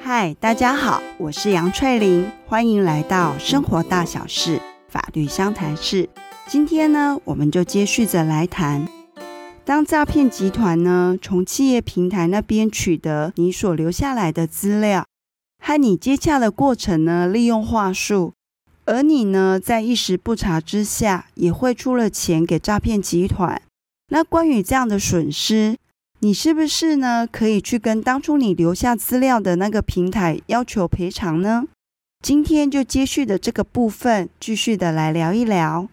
嗨，大家好，我是杨翠玲，欢迎来到生活大小事法律相谈室。今天呢，我们就接续着来谈，当诈骗集团呢从企业平台那边取得你所留下来的资料，和你接洽的过程呢，利用话术，而你呢在一时不察之下也汇出了钱给诈骗集团。那关于这样的损失，你是不是呢？可以去跟当初你留下资料的那个平台要求赔偿呢？今天就接续的这个部分，继续的来聊一聊。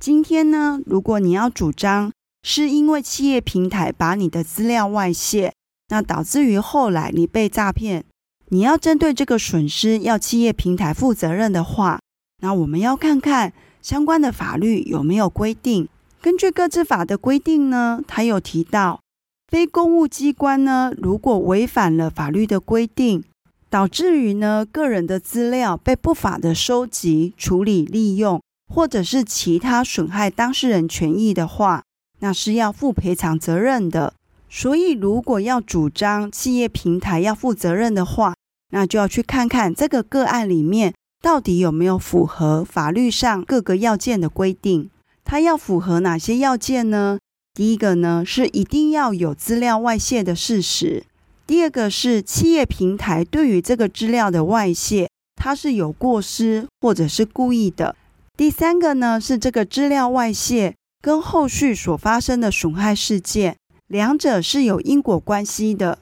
今天呢，如果你要主张是因为企业平台把你的资料外泄，那导致于后来你被诈骗，你要针对这个损失要企业平台负责任的话，那我们要看看相关的法律有没有规定。根据个资法的规定呢，它有提到。非公务机关呢，如果违反了法律的规定，导致于呢个人的资料被不法的收集、处理、利用，或者是其他损害当事人权益的话，那是要负赔偿责任的。所以，如果要主张企业平台要负责任的话，那就要去看看这个个案里面到底有没有符合法律上各个要件的规定。它要符合哪些要件呢？第一个呢，是一定要有资料外泄的事实；第二个是企业平台对于这个资料的外泄，它是有过失或者是故意的；第三个呢，是这个资料外泄跟后续所发生的损害事件，两者是有因果关系的。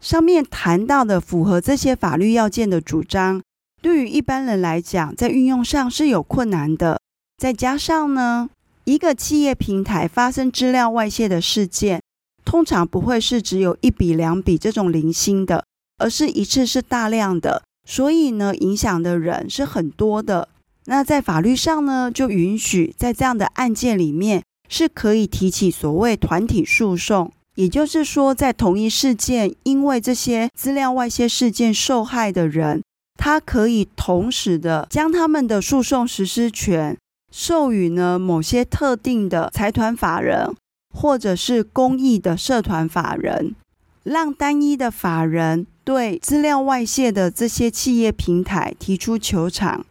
上面谈到的符合这些法律要件的主张，对于一般人来讲，在运用上是有困难的。再加上呢，一个企业平台发生资料外泄的事件，通常不会是只有一笔两笔这种零星的，而是一次是大量的，所以呢，影响的人是很多的。那在法律上呢，就允许在这样的案件里面是可以提起所谓团体诉讼，也就是说，在同一事件，因为这些资料外泄事件受害的人，他可以同时的将他们的诉讼实施权。授予呢某些特定的财团法人，或者是公益的社团法人，让单一的法人对资料外泄的这些企业平台提出求偿。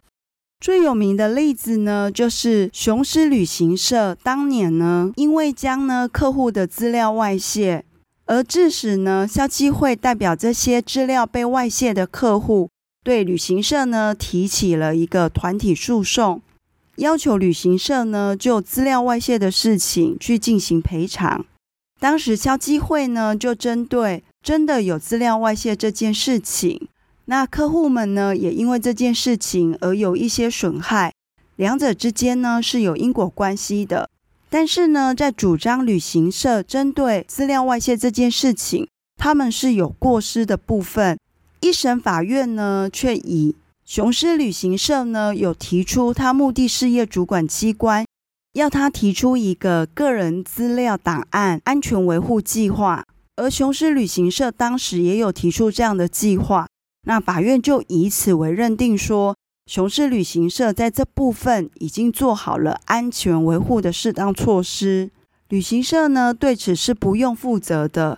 最有名的例子呢，就是雄狮旅行社当年呢，因为将呢客户的资料外泄，而致使呢消基会代表这些资料被外泄的客户，对旅行社呢提起了一个团体诉讼。要求旅行社呢就资料外泄的事情去进行赔偿。当时消基会呢就针对真的有资料外泄这件事情，那客户们呢也因为这件事情而有一些损害，两者之间呢是有因果关系的。但是呢，在主张旅行社针对资料外泄这件事情，他们是有过失的部分，一审法院呢却以。雄狮旅行社呢有提出，他目的事业主管机关要他提出一个个人资料档案安全维护计划，而雄狮旅行社当时也有提出这样的计划，那法院就以此为认定说，雄狮旅行社在这部分已经做好了安全维护的适当措施，旅行社呢对此是不用负责的，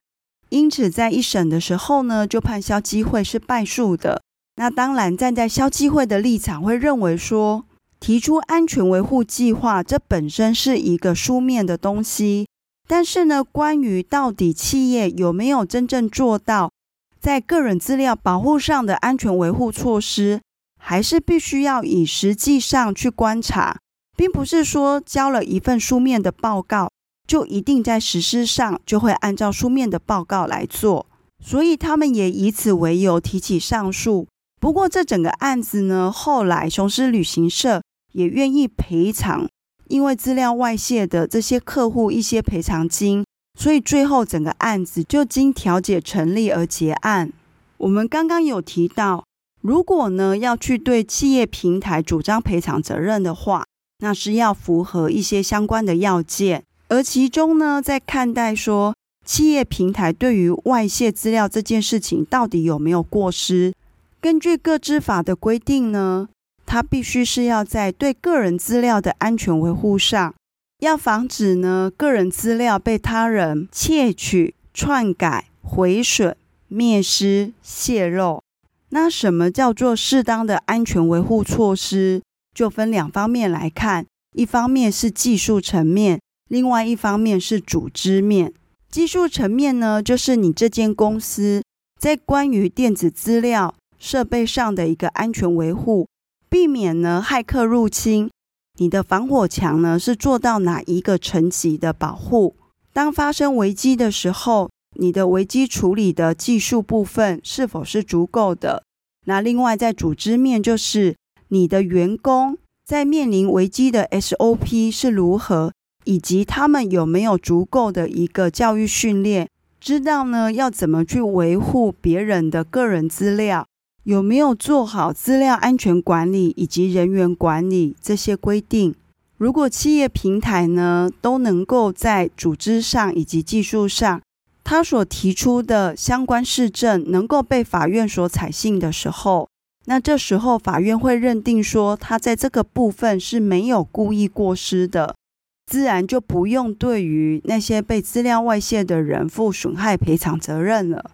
因此在一审的时候呢就判消基会是败诉的。那当然，站在消基会的立场，会认为说，提出安全维护计划，这本身是一个书面的东西。但是呢，关于到底企业有没有真正做到在个人资料保护上的安全维护措施，还是必须要以实际上去观察，并不是说交了一份书面的报告，就一定在实施上就会按照书面的报告来做。所以他们也以此为由提起上诉。不过，这整个案子呢，后来雄狮旅行社也愿意赔偿，因为资料外泄的这些客户一些赔偿金，所以最后整个案子就经调解成立而结案。我们刚刚有提到，如果呢要去对企业平台主张赔偿责任的话，那是要符合一些相关的要件，而其中呢，在看待说企业平台对于外泄资料这件事情到底有没有过失。根据各资法的规定呢，它必须是要在对个人资料的安全维护上，要防止呢个人资料被他人窃取、篡改、毁损、灭失、泄露。那什么叫做适当的安全维护措施？就分两方面来看，一方面是技术层面，另外一方面是组织面。技术层面呢，就是你这间公司在关于电子资料设备上的一个安全维护，避免呢骇客入侵。你的防火墙呢是做到哪一个层级的保护？当发生危机的时候，你的危机处理的技术部分是否是足够的？那另外在组织面，就是你的员工在面临危机的 SOP 是如何，以及他们有没有足够的一个教育训练，知道呢要怎么去维护别人的个人资料。有没有做好资料安全管理以及人员管理这些规定？如果企业平台呢都能够在组织上以及技术上，他所提出的相关事证能够被法院所采信的时候，那这时候法院会认定说他在这个部分是没有故意过失的，自然就不用对于那些被资料外泄的人负损害赔偿责任了。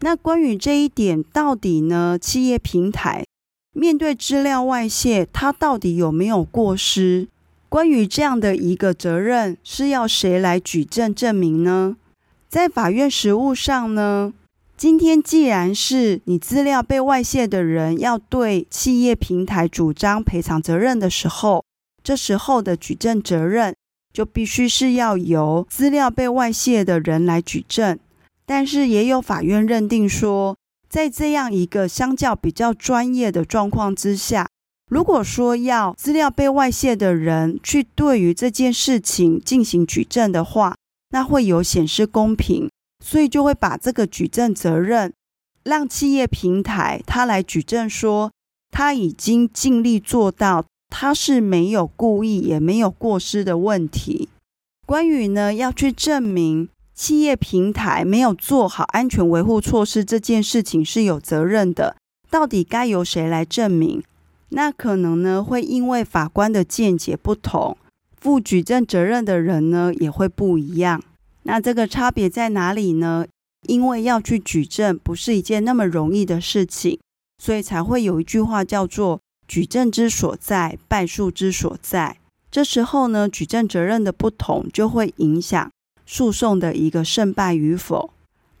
那关于这一点，到底呢？企业平台面对资料外泄，它到底有没有过失？关于这样的一个责任，是要谁来举证证明呢？在法院实务上呢，今天既然是你资料被外泄的人要对企业平台主张赔偿责任的时候，这时候的举证责任就必须是要由资料被外泄的人来举证。但是也有法院认定说，在这样一个相较比较专业的状况之下，如果说要资料被外泄的人去对于这件事情进行举证的话，那会有显示公平，所以就会把这个举证责任让企业平台他来举证说，他已经尽力做到，他是没有故意也没有过失的问题。关于呢要去证明。企业平台没有做好安全维护措施这件事情是有责任的，到底该由谁来证明？那可能呢会因为法官的见解不同，负举证责任的人呢也会不一样。那这个差别在哪里呢？因为要去举证不是一件那么容易的事情，所以才会有一句话叫做“举证之所在，败诉之所在”。这时候呢，举证责任的不同就会影响。诉讼的一个胜败与否，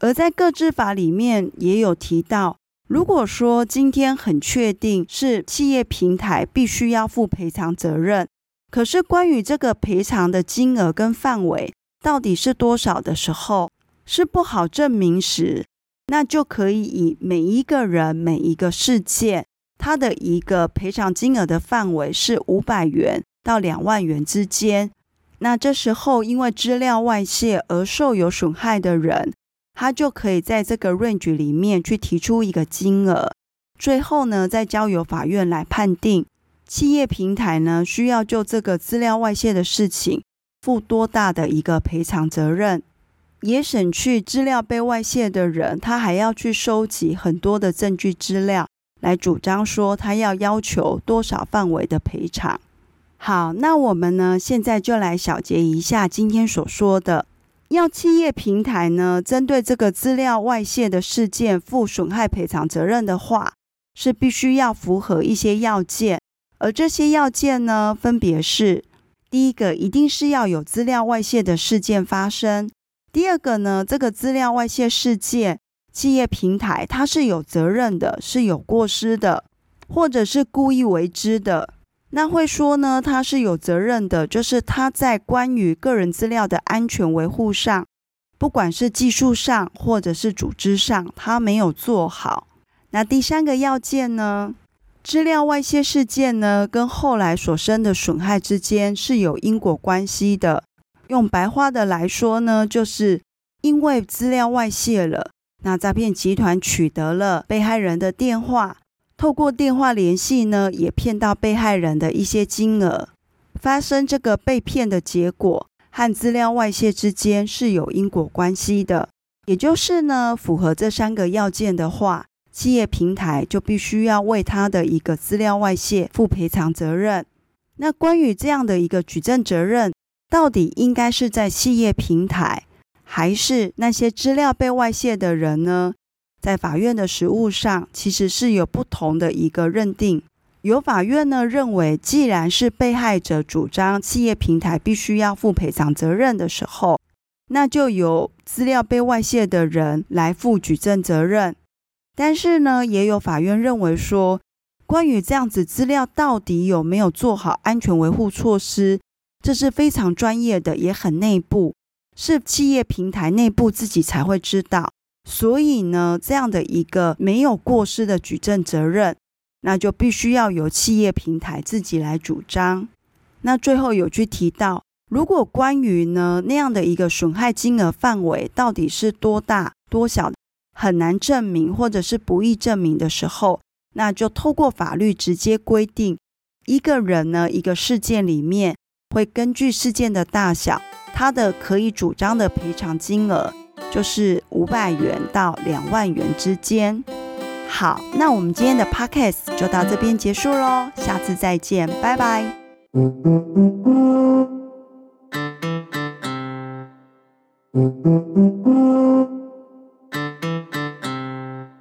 而在个资法里面也有提到，如果说今天很确定是企业平台必须要负赔偿责任，可是关于这个赔偿的金额跟范围到底是多少的时候，是不好证明时，那就可以以每一个人每一个事件，它的一个赔偿金额的范围是五百元到两万元之间。那这时候，因为资料外泄而受有损害的人，他就可以在这个 range 里面去提出一个金额，最后呢，再交由法院来判定企业平台呢需要就这个资料外泄的事情负多大的一个赔偿责任，也省去资料被外泄的人他还要去收集很多的证据资料。来主张说他要要求多少范围的赔偿。好，那我们呢，现在就来小结一下今天所说的，要企业平台呢，针对这个资料外泄的事件负损害赔偿责任的话，是必须要符合一些要件，而这些要件呢，分别是：第一个，一定是要有资料外泄的事件发生；第二个呢，这个资料外泄事件，企业平台它是有责任的，是有过失的，或者是故意为之的。那会说呢，他是有责任的，就是他在关于个人资料的安全维护上，不管是技术上或者是组织上，他没有做好。那第三个要件呢，资料外泄事件呢，跟后来所生的损害之间是有因果关系的。用白话的来说呢，就是因为资料外泄了，那诈骗集团取得了被害人的电话。透过电话联系呢，也骗到被害人的一些金额，发生这个被骗的结果和资料外泄之间是有因果关系的。也就是呢，符合这三个要件的话，企业平台就必须要为他的一个资料外泄负赔偿责任。那关于这样的一个举证责任，到底应该是在企业平台，还是那些资料被外泄的人呢？在法院的实务上，其实是有不同的一个认定。有法院呢认为，既然是被害者主张企业平台必须要负赔偿责任的时候，那就由资料被外泄的人来负举证责任。但是呢，也有法院认为说，关于这样子资料到底有没有做好安全维护措施，这是非常专业的，也很内部，是企业平台内部自己才会知道。所以呢，这样的一个没有过失的举证责任，那就必须要由企业平台自己来主张。那最后有句提到，如果关于呢那样的一个损害金额范围到底是多大多小，很难证明或者是不易证明的时候，那就透过法律直接规定，一个人呢一个事件里面。会根据事件的大小，他的可以主张的赔偿金额就是五百元到两万元之间。好，那我们今天的 podcast 就到这边结束喽，下次再见，拜拜。